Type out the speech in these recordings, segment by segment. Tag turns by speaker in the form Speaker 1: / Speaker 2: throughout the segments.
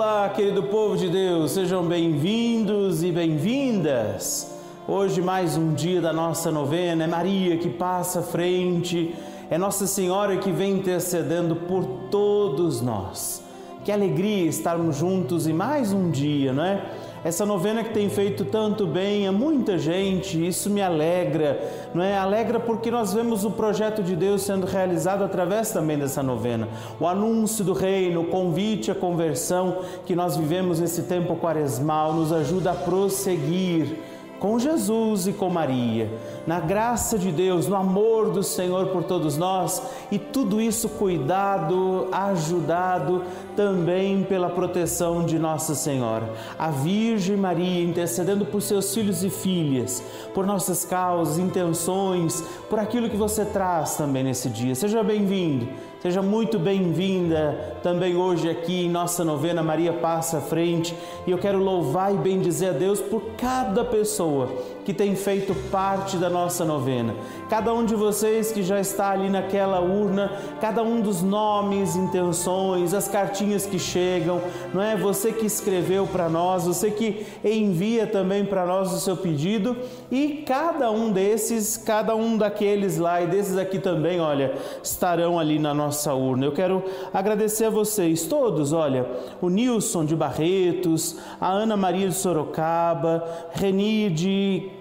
Speaker 1: Olá, querido povo de Deus, sejam bem-vindos e bem-vindas. Hoje, mais um dia da nossa novena, é Maria que passa à frente, é Nossa Senhora que vem intercedendo por todos nós. Que alegria estarmos juntos em mais um dia, não é? Essa novena que tem feito tanto bem a muita gente, isso me alegra, não é? Alegra porque nós vemos o projeto de Deus sendo realizado através também dessa novena. O anúncio do reino, o convite à conversão que nós vivemos nesse tempo quaresmal nos ajuda a prosseguir com Jesus e com Maria, na graça de Deus, no amor do Senhor por todos nós e tudo isso cuidado, ajudado também pela proteção de Nossa Senhora, a Virgem Maria intercedendo por seus filhos e filhas, por nossas causas, intenções, por aquilo que você traz também nesse dia. Seja bem-vindo, seja muito bem-vinda também hoje aqui em nossa novena Maria Passa à Frente. E eu quero louvar e bendizer a Deus por cada pessoa que tem feito parte da nossa novena. Cada um de vocês que já está ali naquela urna, cada um dos nomes, intenções, as cartinhas que chegam, não é? Você que escreveu para nós, você que envia também para nós o seu pedido e cada um desses, cada um daqueles lá e desses aqui também, olha, estarão ali na nossa urna. Eu quero agradecer a vocês todos, olha, o Nilson de Barretos, a Ana Maria de Sorocaba, Reni de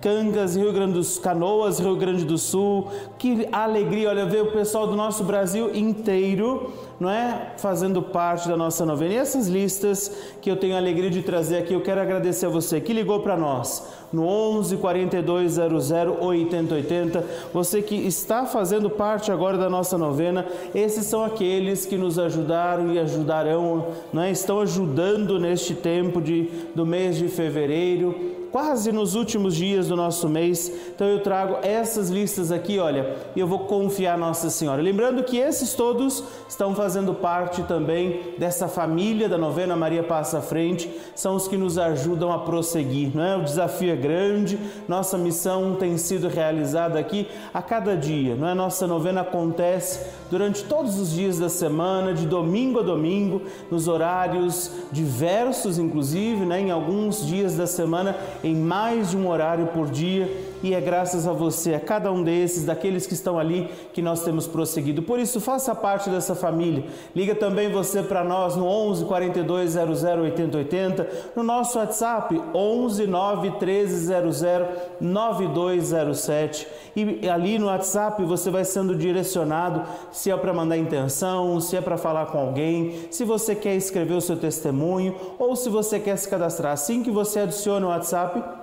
Speaker 1: Cangas, Rio Grande dos Canoas, Rio Grande do Sul. Que alegria, olha, ver o pessoal do nosso Brasil inteiro, não é? Fazendo parte da nossa novena. E essas listas que eu tenho a alegria de trazer aqui, eu quero agradecer a você que ligou para nós no 11 42 00 80 80. Você que está fazendo parte agora da nossa novena, esses são aqueles que nos ajudaram e ajudarão, não é? Estão ajudando neste tempo de, do mês de fevereiro quase nos últimos dias do nosso mês. Então eu trago essas listas aqui, olha, e eu vou confiar Nossa Senhora. Lembrando que esses todos estão fazendo parte também dessa família da novena Maria Passa à Frente, são os que nos ajudam a prosseguir, não é? O desafio é grande, nossa missão tem sido realizada aqui a cada dia, não é? Nossa novena acontece durante todos os dias da semana, de domingo a domingo, nos horários diversos, inclusive, né? Em alguns dias da semana em mais um horário por dia e é graças a você, a cada um desses, daqueles que estão ali, que nós temos prosseguido. Por isso, faça parte dessa família. Liga também você para nós no 11 42 00 80 80, no nosso WhatsApp 11 9 13 00 9207. E ali no WhatsApp você vai sendo direcionado se é para mandar intenção, se é para falar com alguém, se você quer escrever o seu testemunho ou se você quer se cadastrar. Assim que você adiciona o WhatsApp,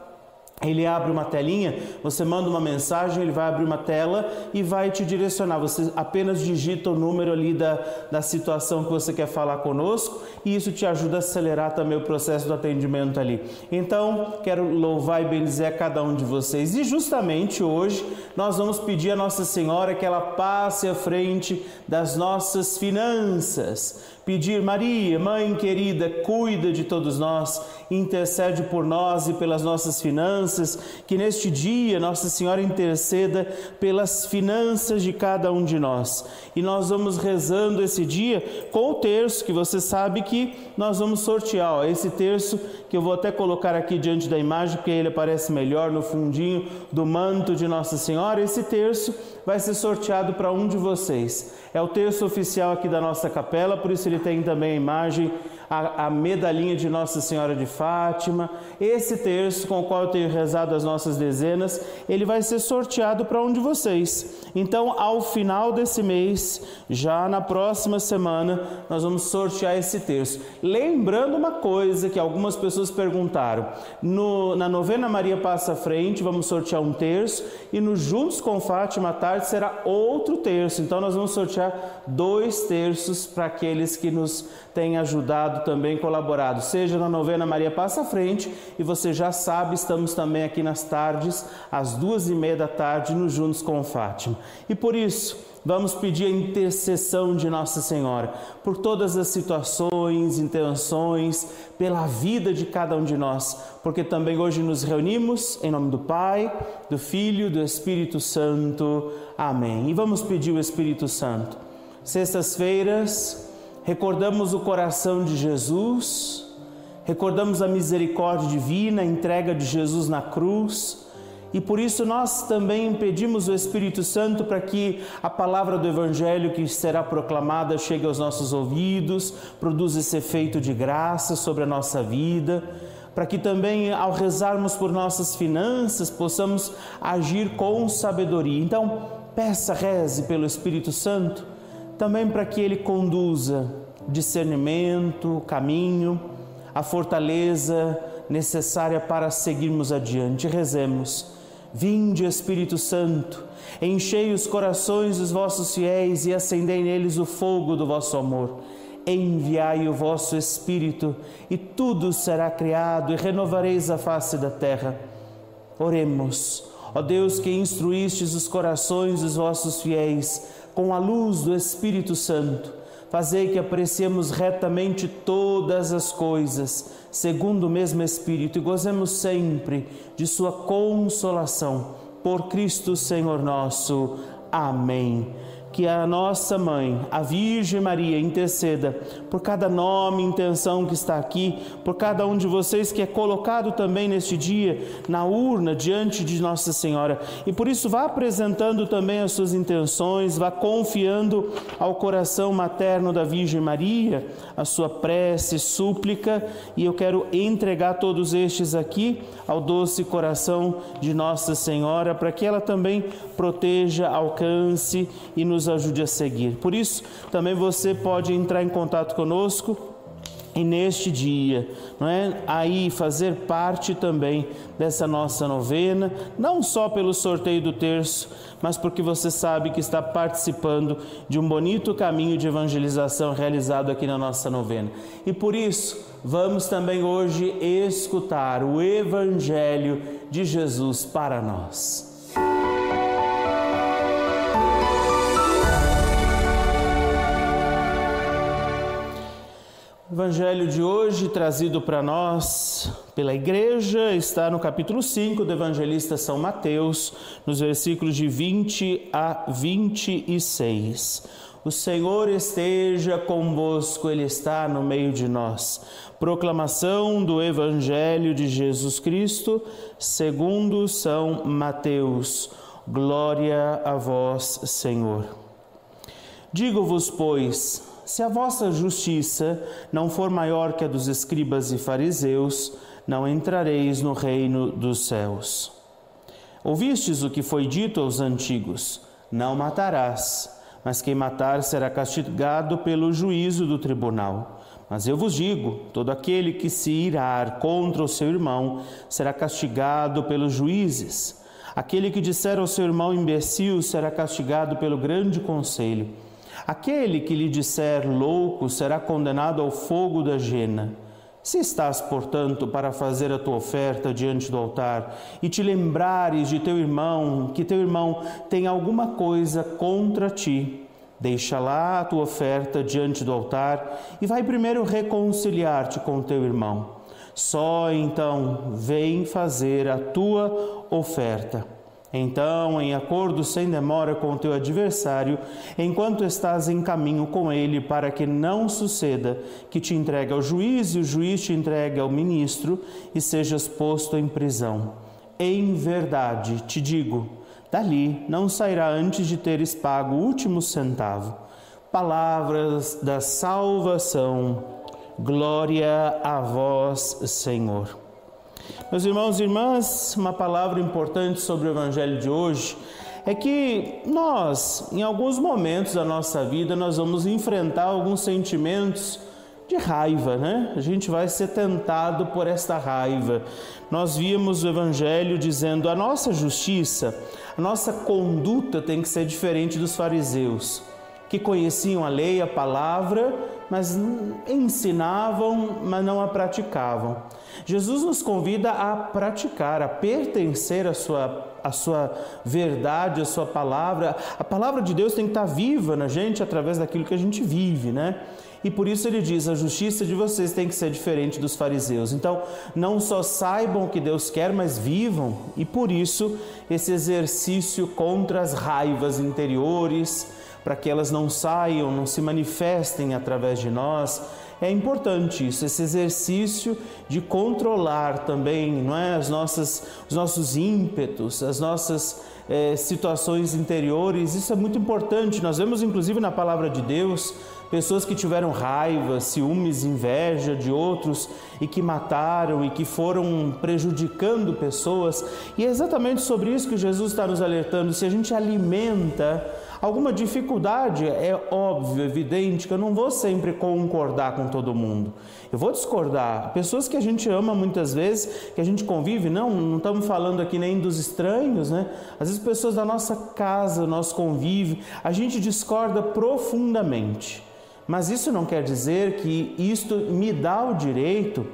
Speaker 1: ele abre uma telinha, você manda uma mensagem, ele vai abrir uma tela e vai te direcionar. Você apenas digita o número ali da, da situação que você quer falar conosco e isso te ajuda a acelerar também o processo do atendimento ali. Então, quero louvar e bendizer a cada um de vocês. E justamente hoje nós vamos pedir a Nossa Senhora que ela passe à frente das nossas finanças pedir, Maria, Mãe querida, cuida de todos nós, intercede por nós e pelas nossas finanças, que neste dia Nossa Senhora interceda pelas finanças de cada um de nós. E nós vamos rezando esse dia com o terço, que você sabe que nós vamos sortear. Ó, esse terço que eu vou até colocar aqui diante da imagem, porque ele aparece melhor no fundinho do manto de Nossa Senhora. Esse terço vai ser sorteado para um de vocês. É o terço oficial aqui da nossa capela, por isso ele tem também a imagem a, a medalhinha de Nossa Senhora de Fátima. Esse terço com o qual eu tenho rezado as nossas dezenas, ele vai ser sorteado para um de vocês. Então, ao final desse mês, já na próxima semana, nós vamos sortear esse terço. Lembrando uma coisa que algumas pessoas perguntaram: no, na novena Maria Passa à Frente, vamos sortear um terço, e no Juntos com Fátima à tarde será outro terço. Então, nós vamos sortear dois terços para aqueles que nos têm ajudado também, colaborado, seja na novena Maria Passa à Frente, e você já sabe, estamos também aqui nas tardes, às duas e meia da tarde, no Juntos com Fátima. E por isso, vamos pedir a intercessão de Nossa Senhora por todas as situações, intenções, pela vida de cada um de nós, porque também hoje nos reunimos em nome do Pai, do Filho, do Espírito Santo. Amém. E vamos pedir o Espírito Santo. Sextas-feiras, recordamos o coração de Jesus, recordamos a misericórdia divina, a entrega de Jesus na cruz. E por isso nós também pedimos o Espírito Santo para que a palavra do Evangelho que será proclamada chegue aos nossos ouvidos, produza esse efeito de graça sobre a nossa vida, para que também ao rezarmos por nossas finanças possamos agir com sabedoria. Então, peça, reze pelo Espírito Santo, também para que ele conduza discernimento, caminho, a fortaleza necessária para seguirmos adiante. Rezemos. Vinde, Espírito Santo, enchei os corações dos vossos fiéis e acendei neles o fogo do vosso amor. Enviai o vosso Espírito, e tudo será criado, e renovareis a face da terra. Oremos, ó Deus que instruístes os corações dos vossos fiéis com a luz do Espírito Santo Fazei que apreciemos retamente todas as coisas, segundo o mesmo Espírito, e gozemos sempre de Sua consolação. Por Cristo Senhor nosso. Amém que a nossa mãe, a Virgem Maria, interceda por cada nome, intenção que está aqui, por cada um de vocês que é colocado também neste dia na urna diante de Nossa Senhora. E por isso vá apresentando também as suas intenções, vá confiando ao coração materno da Virgem Maria a sua prece, súplica, e eu quero entregar todos estes aqui ao doce coração de Nossa Senhora para que ela também proteja, alcance e nos ajude a seguir. Por isso, também você pode entrar em contato conosco e neste dia, não é? Aí fazer parte também dessa nossa novena, não só pelo sorteio do terço, mas porque você sabe que está participando de um bonito caminho de evangelização realizado aqui na nossa novena. E por isso, vamos também hoje escutar o evangelho de Jesus para nós. Evangelho de hoje, trazido para nós pela igreja, está no capítulo 5 do evangelista São Mateus, nos versículos de 20 a 26. O Senhor esteja convosco, Ele está no meio de nós. Proclamação do Evangelho de Jesus Cristo, segundo São Mateus. Glória a vós, Senhor. Digo-vos, pois, se a vossa justiça não for maior que a dos escribas e fariseus, não entrareis no reino dos céus. Ouvistes o que foi dito aos antigos: Não matarás, mas quem matar será castigado pelo juízo do tribunal. Mas eu vos digo: todo aquele que se irar contra o seu irmão será castigado pelos juízes. Aquele que disser ao seu irmão imbecil será castigado pelo grande conselho. Aquele que lhe disser louco será condenado ao fogo da jena. Se estás, portanto, para fazer a tua oferta diante do altar e te lembrares de teu irmão, que teu irmão tem alguma coisa contra ti, deixa lá a tua oferta diante do altar e vai primeiro reconciliar-te com teu irmão. Só então vem fazer a tua oferta. Então, em acordo sem demora com o teu adversário, enquanto estás em caminho com ele, para que não suceda que te entregue ao juiz e o juiz te entregue ao ministro e sejas posto em prisão. Em verdade te digo, dali não sairá antes de teres pago o último centavo. Palavras da salvação. Glória a vós, Senhor. Meus irmãos e irmãs, uma palavra importante sobre o Evangelho de hoje é que nós, em alguns momentos da nossa vida, nós vamos enfrentar alguns sentimentos de raiva, né? A gente vai ser tentado por esta raiva. Nós vimos o Evangelho dizendo a nossa justiça, a nossa conduta tem que ser diferente dos fariseus, que conheciam a lei, a palavra, mas ensinavam, mas não a praticavam. Jesus nos convida a praticar, a pertencer à sua, à sua verdade, à sua palavra. A palavra de Deus tem que estar viva na gente através daquilo que a gente vive, né? E por isso ele diz: a justiça de vocês tem que ser diferente dos fariseus. Então, não só saibam o que Deus quer, mas vivam. E por isso, esse exercício contra as raivas interiores, para que elas não saiam, não se manifestem através de nós. É importante isso, esse exercício de controlar também não é, as nossas, os nossos ímpetos, as nossas é, situações interiores. Isso é muito importante. Nós vemos, inclusive, na palavra de Deus, pessoas que tiveram raiva, ciúmes, inveja de outros e que mataram e que foram prejudicando pessoas. E é exatamente sobre isso que Jesus está nos alertando. Se a gente alimenta alguma dificuldade, é óbvio, evidente que eu não vou sempre concordar com todo mundo. Eu vou discordar. Pessoas que a gente ama muitas vezes, que a gente convive, não, não estamos falando aqui nem dos estranhos, né? Às vezes pessoas da nossa casa, nosso convívio, a gente discorda profundamente. Mas isso não quer dizer que isto me dá o direito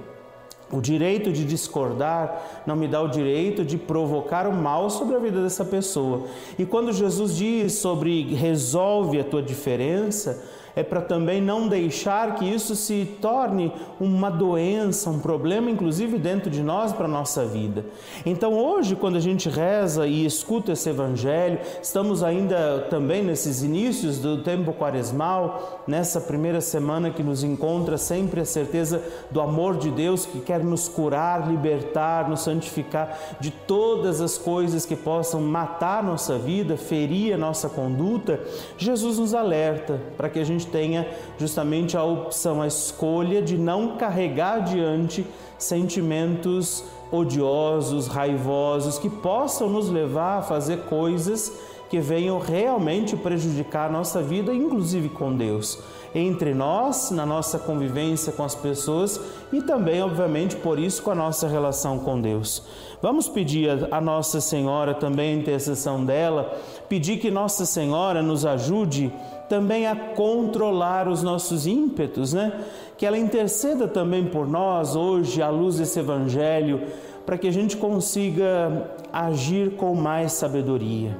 Speaker 1: o direito de discordar não me dá o direito de provocar o mal sobre a vida dessa pessoa. E quando Jesus diz sobre resolve a tua diferença, é para também não deixar que isso se torne uma doença, um problema, inclusive dentro de nós, para a nossa vida. Então, hoje, quando a gente reza e escuta esse Evangelho, estamos ainda também nesses inícios do tempo quaresmal, nessa primeira semana que nos encontra sempre a certeza do amor de Deus que quer nos curar, libertar, nos santificar de todas as coisas que possam matar nossa vida, ferir a nossa conduta. Jesus nos alerta para que a gente gente tenha justamente a opção, a escolha de não carregar adiante sentimentos odiosos, raivosos, que possam nos levar a fazer coisas que venham realmente prejudicar a nossa vida, inclusive com Deus, entre nós, na nossa convivência com as pessoas e também, obviamente, por isso, com a nossa relação com Deus. Vamos pedir a Nossa Senhora também a intercessão dela, pedir que Nossa Senhora nos ajude também a controlar os nossos ímpetos, né? Que ela interceda também por nós hoje, à luz desse Evangelho, para que a gente consiga agir com mais sabedoria.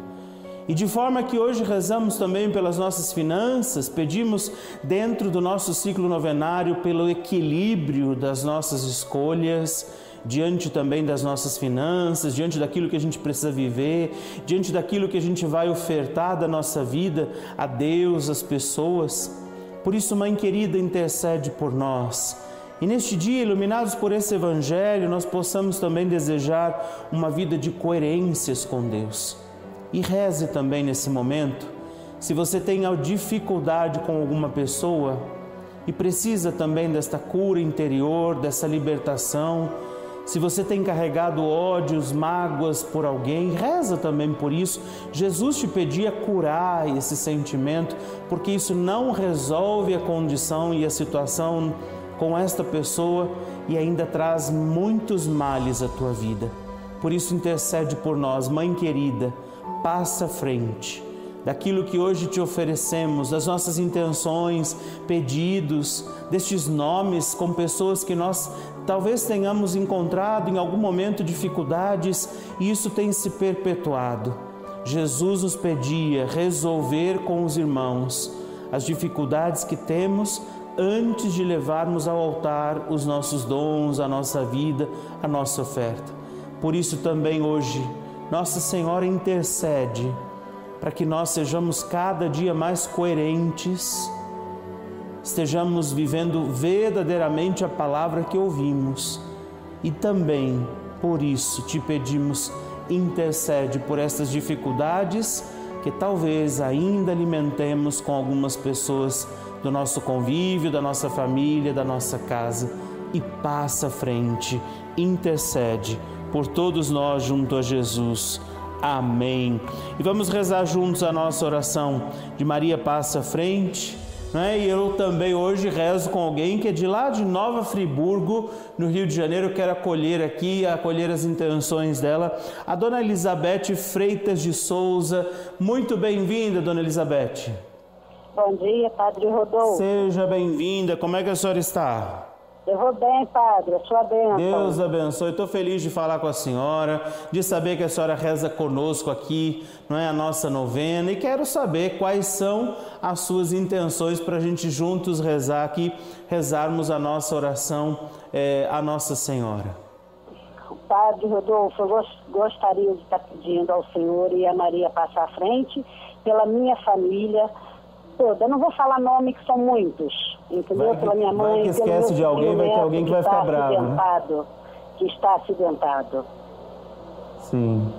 Speaker 1: E de forma que hoje rezamos também pelas nossas finanças, pedimos dentro do nosso ciclo novenário pelo equilíbrio das nossas escolhas, diante também das nossas finanças, diante daquilo que a gente precisa viver, diante daquilo que a gente vai ofertar da nossa vida a Deus, às pessoas. Por isso, Mãe querida, intercede por nós. E neste dia, iluminados por esse Evangelho, nós possamos também desejar uma vida de coerências com Deus. E reze também nesse momento. Se você tem dificuldade com alguma pessoa e precisa também desta cura interior, dessa libertação, se você tem carregado ódios, mágoas por alguém, reza também por isso. Jesus te pedia curar esse sentimento, porque isso não resolve a condição e a situação com esta pessoa e ainda traz muitos males à tua vida. Por isso intercede por nós, mãe querida, passa frente daquilo que hoje te oferecemos, das nossas intenções, pedidos, destes nomes com pessoas que nós talvez tenhamos encontrado em algum momento dificuldades e isso tem se perpetuado. Jesus nos pedia resolver com os irmãos as dificuldades que temos antes de levarmos ao altar os nossos dons, a nossa vida, a nossa oferta. Por isso também hoje, Nossa Senhora intercede para que nós sejamos cada dia mais coerentes, estejamos vivendo verdadeiramente a palavra que ouvimos. E também por isso te pedimos, intercede por estas dificuldades que talvez ainda alimentemos com algumas pessoas do nosso convívio, da nossa família, da nossa casa. E passa à frente, intercede por todos nós junto a Jesus Amém. E vamos rezar juntos a nossa oração de Maria passa frente. Né? E eu também hoje rezo com alguém que é de lá de Nova Friburgo, no Rio de Janeiro. Eu quero acolher aqui, acolher as intenções dela, a dona Elizabeth Freitas de Souza. Muito bem-vinda, dona Elizabeth.
Speaker 2: Bom dia, Padre Rodolfo.
Speaker 1: Seja bem-vinda. Como é que a senhora está?
Speaker 2: Eu vou bem, padre, a sua bênção.
Speaker 1: Deus abençoe. Estou feliz de falar com a senhora, de saber que a senhora reza conosco aqui, não é a nossa novena, e quero saber quais são as suas intenções para a gente juntos rezar aqui, rezarmos a nossa oração é, à Nossa Senhora.
Speaker 2: Padre Rodolfo, eu gostaria de estar pedindo ao Senhor e a Maria passar à frente pela minha família, toda. Eu não vou falar nome, que são muitos, entendeu?
Speaker 1: Vai que-
Speaker 2: Pela minha
Speaker 1: vai
Speaker 2: mãe,
Speaker 1: que
Speaker 2: pelo
Speaker 1: esquece de alguém, vai ter alguém que vai ficar
Speaker 2: está
Speaker 1: bravo, né?
Speaker 2: Que está acidentado.
Speaker 1: Sim.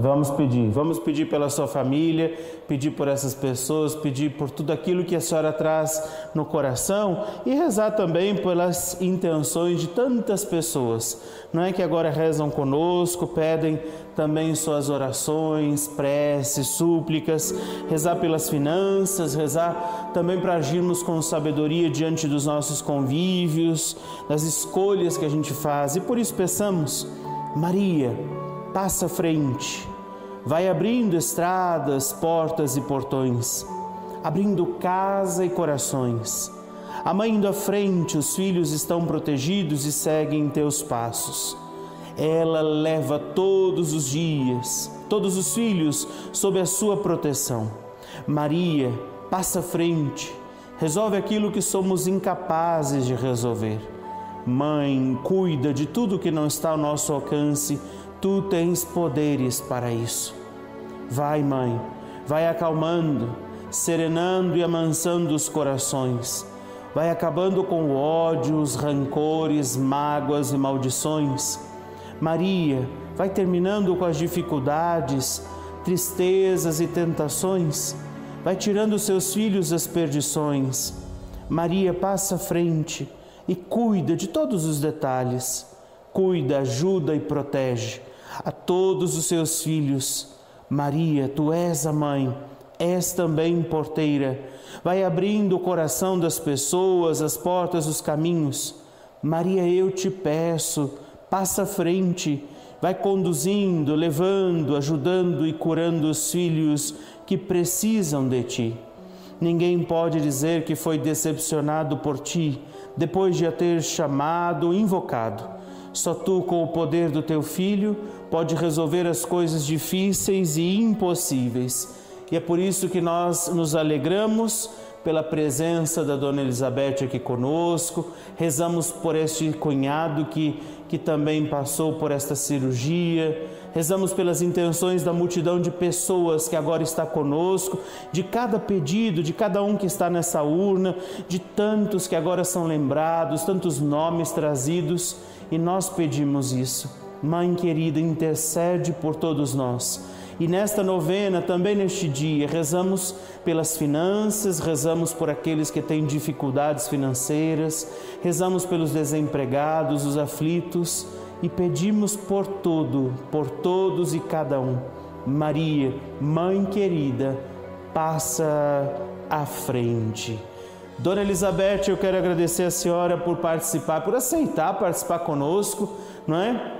Speaker 1: Vamos pedir, vamos pedir pela sua família, pedir por essas pessoas, pedir por tudo aquilo que a senhora traz no coração e rezar também pelas intenções de tantas pessoas, não é? Que agora rezam conosco, pedem também suas orações, preces, súplicas, rezar pelas finanças, rezar também para agirmos com sabedoria diante dos nossos convívios, das escolhas que a gente faz. E por isso peçamos, Maria, passa à frente, vai abrindo estradas, portas e portões, abrindo casa e corações. A mãe indo à frente, os filhos estão protegidos e seguem teus passos. Ela leva todos os dias, todos os filhos sob a sua proteção. Maria passa à frente, resolve aquilo que somos incapazes de resolver. Mãe, cuida de tudo que não está ao nosso alcance, tu tens poderes para isso. Vai, mãe, vai acalmando, serenando e amansando os corações. Vai acabando com o ódio, os rancores, mágoas e maldições. Maria, vai terminando com as dificuldades, tristezas e tentações. Vai tirando seus filhos das perdições. Maria passa à frente e cuida de todos os detalhes. Cuida, ajuda e protege a todos os seus filhos. Maria, tu és a mãe, és também porteira. Vai abrindo o coração das pessoas, as portas, os caminhos. Maria, eu te peço, passa à frente, vai conduzindo, levando, ajudando e curando os filhos que precisam de ti. Ninguém pode dizer que foi decepcionado por ti depois de a ter chamado, invocado. Só tu, com o poder do teu filho, pode resolver as coisas difíceis e impossíveis. E é por isso que nós nos alegramos pela presença da Dona Elizabeth aqui conosco, rezamos por este cunhado que, que também passou por esta cirurgia, rezamos pelas intenções da multidão de pessoas que agora está conosco, de cada pedido, de cada um que está nessa urna, de tantos que agora são lembrados, tantos nomes trazidos, e nós pedimos isso. Mãe querida, intercede por todos nós. E nesta novena, também neste dia, rezamos pelas finanças, rezamos por aqueles que têm dificuldades financeiras, rezamos pelos desempregados, os aflitos e pedimos por tudo, por todos e cada um. Maria, Mãe querida, passa à frente. Dona Elizabeth, eu quero agradecer a senhora por participar, por aceitar participar conosco, não é?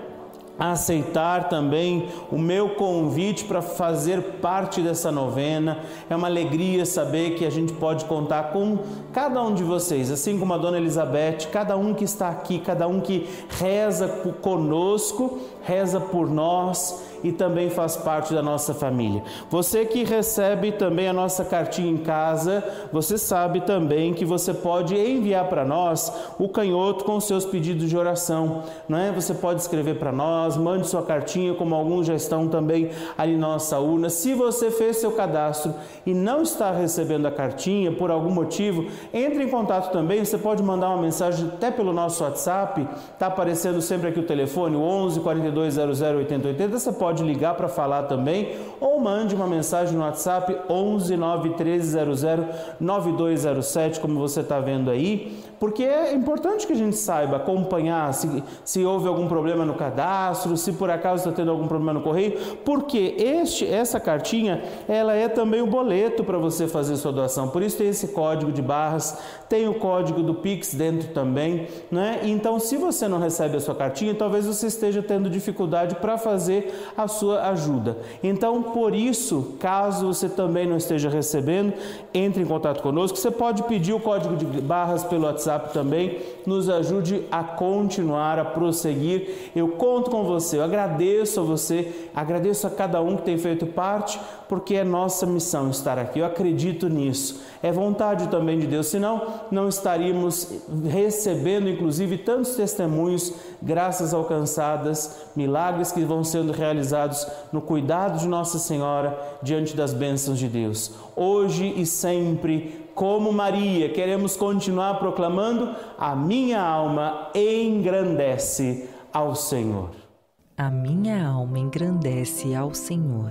Speaker 1: aceitar também o meu convite para fazer parte dessa novena. É uma alegria saber que a gente pode contar com cada um de vocês, assim como a dona Elizabeth, cada um que está aqui, cada um que reza conosco, reza por nós e também faz parte da nossa família. Você que recebe também a nossa cartinha em casa, você sabe também que você pode enviar para nós o canhoto com seus pedidos de oração, não é? Você pode escrever para nós, mande sua cartinha, como alguns já estão também ali na nossa urna. Se você fez seu cadastro e não está recebendo a cartinha por algum motivo, entre em contato também. Você pode mandar uma mensagem até pelo nosso WhatsApp, está aparecendo sempre aqui o telefone, o 11 42 00 8080. Você pode ligar para falar também ou mande uma mensagem no WhatsApp 11 91300 9207, como você está vendo aí, porque é importante que a gente saiba acompanhar se, se houve algum problema no cadastro, se por acaso está tendo algum problema no correio, porque este, essa cartinha ela é também o boleto para você fazer sua doação. Por isso tem esse código de barras, tem o código do Pix dentro também, né? Então, se você não recebe a sua cartinha, talvez você esteja tendo dificuldade para fazer a sua ajuda. Então, por isso, caso você também não esteja recebendo, entre em contato conosco. Você pode pedir o código de barras pelo WhatsApp também, nos ajude a continuar, a prosseguir. Eu conto com você, eu agradeço a você, agradeço a cada um que tem feito parte, porque é nossa missão estar aqui. Eu acredito nisso. É vontade também de Deus, senão não estaríamos recebendo, inclusive, tantos testemunhos, graças alcançadas, milagres que vão sendo realizados no cuidado de Nossa Senhora diante das bênçãos de Deus. Hoje e sempre, como Maria, queremos continuar proclamando: a minha alma engrandece ao Senhor.
Speaker 3: A minha alma engrandece ao Senhor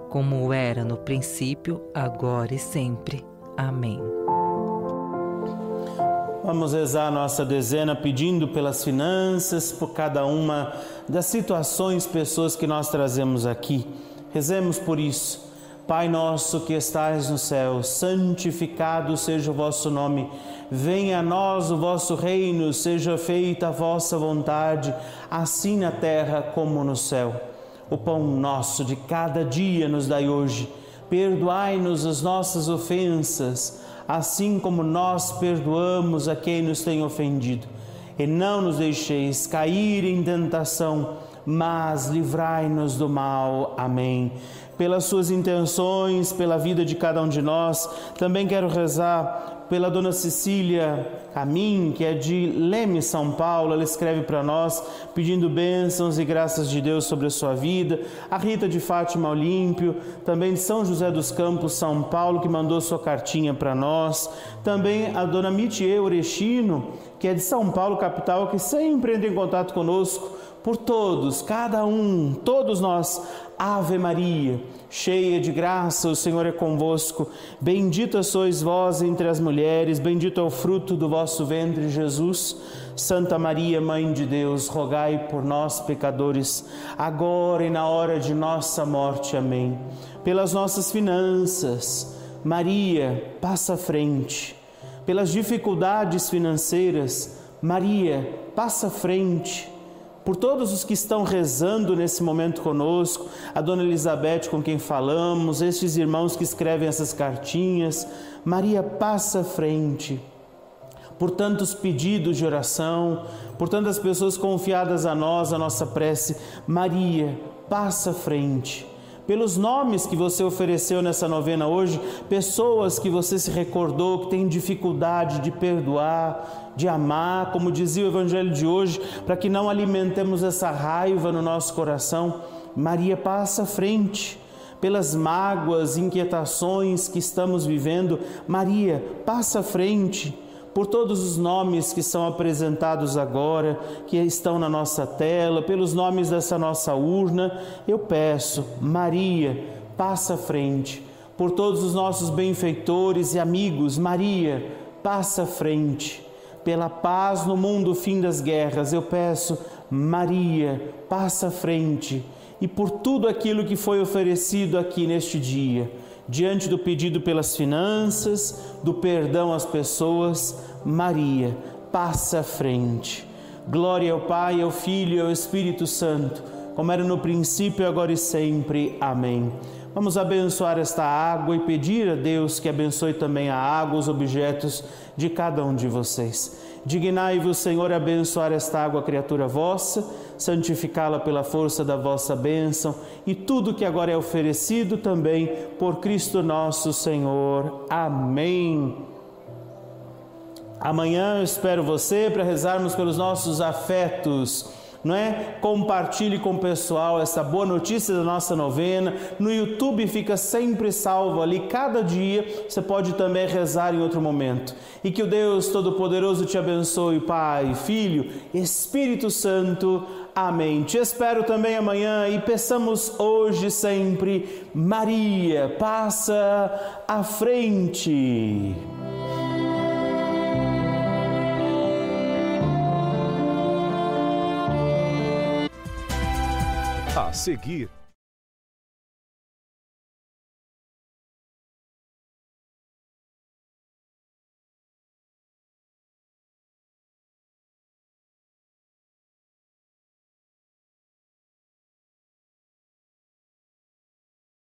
Speaker 3: como era no princípio, agora e sempre. Amém.
Speaker 1: Vamos rezar a nossa dezena pedindo pelas finanças, por cada uma das situações, pessoas que nós trazemos aqui. Rezemos por isso Pai nosso que estais no céu, santificado seja o vosso nome. Venha a nós o vosso reino, seja feita a vossa vontade, assim na terra como no céu. O pão nosso de cada dia nos dai hoje. Perdoai-nos as nossas ofensas, assim como nós perdoamos a quem nos tem ofendido. E não nos deixeis cair em tentação, mas livrai-nos do mal. Amém pelas suas intenções, pela vida de cada um de nós. Também quero rezar pela dona Cecília Camin, que é de Leme, São Paulo. Ela escreve para nós pedindo bênçãos e graças de Deus sobre a sua vida. A Rita de Fátima Olímpio, também de São José dos Campos, São Paulo, que mandou sua cartinha para nós. Também a dona Mitie Orechino, que é de São Paulo, capital, que sempre entra em contato conosco por todos, cada um, todos nós. Ave Maria, cheia de graça, o Senhor é convosco. Bendita sois vós entre as mulheres, bendito é o fruto do vosso ventre, Jesus. Santa Maria, Mãe de Deus, rogai por nós, pecadores, agora e na hora de nossa morte. Amém. Pelas nossas finanças, Maria, passa à frente. Pelas dificuldades financeiras, Maria, passa à frente por todos os que estão rezando nesse momento conosco, a dona Elizabeth com quem falamos, estes irmãos que escrevem essas cartinhas. Maria passa à frente. Por tantos pedidos de oração, por tantas pessoas confiadas a nós, a nossa prece, Maria passa à frente pelos nomes que você ofereceu nessa novena hoje, pessoas que você se recordou que têm dificuldade de perdoar, de amar, como dizia o Evangelho de hoje, para que não alimentemos essa raiva no nosso coração. Maria passa à frente pelas mágoas, inquietações que estamos vivendo. Maria passa à frente por todos os nomes que são apresentados agora, que estão na nossa tela, pelos nomes dessa nossa urna, eu peço, Maria, passa à frente. Por todos os nossos benfeitores e amigos, Maria, passa à frente. Pela paz no mundo, fim das guerras, eu peço, Maria, passa à frente. E por tudo aquilo que foi oferecido aqui neste dia diante do pedido pelas finanças, do perdão às pessoas, Maria passa à frente. Glória ao Pai, ao Filho e ao Espírito Santo, como era no princípio, agora e sempre. Amém. Vamos abençoar esta água e pedir a Deus que abençoe também a água, os objetos de cada um de vocês. Dignai-vos, Senhor, abençoar esta água, criatura vossa, santificá-la pela força da vossa bênção e tudo que agora é oferecido também por Cristo nosso Senhor. Amém. Amanhã eu espero você para rezarmos pelos nossos afetos não é? Compartilhe com o pessoal essa boa notícia da nossa novena. No YouTube fica sempre salvo ali, cada dia você pode também rezar em outro momento. E que o Deus Todo-Poderoso te abençoe, Pai, Filho, Espírito Santo. Amém. Te espero também amanhã e peçamos hoje sempre, Maria, passa à frente.
Speaker 4: Seguir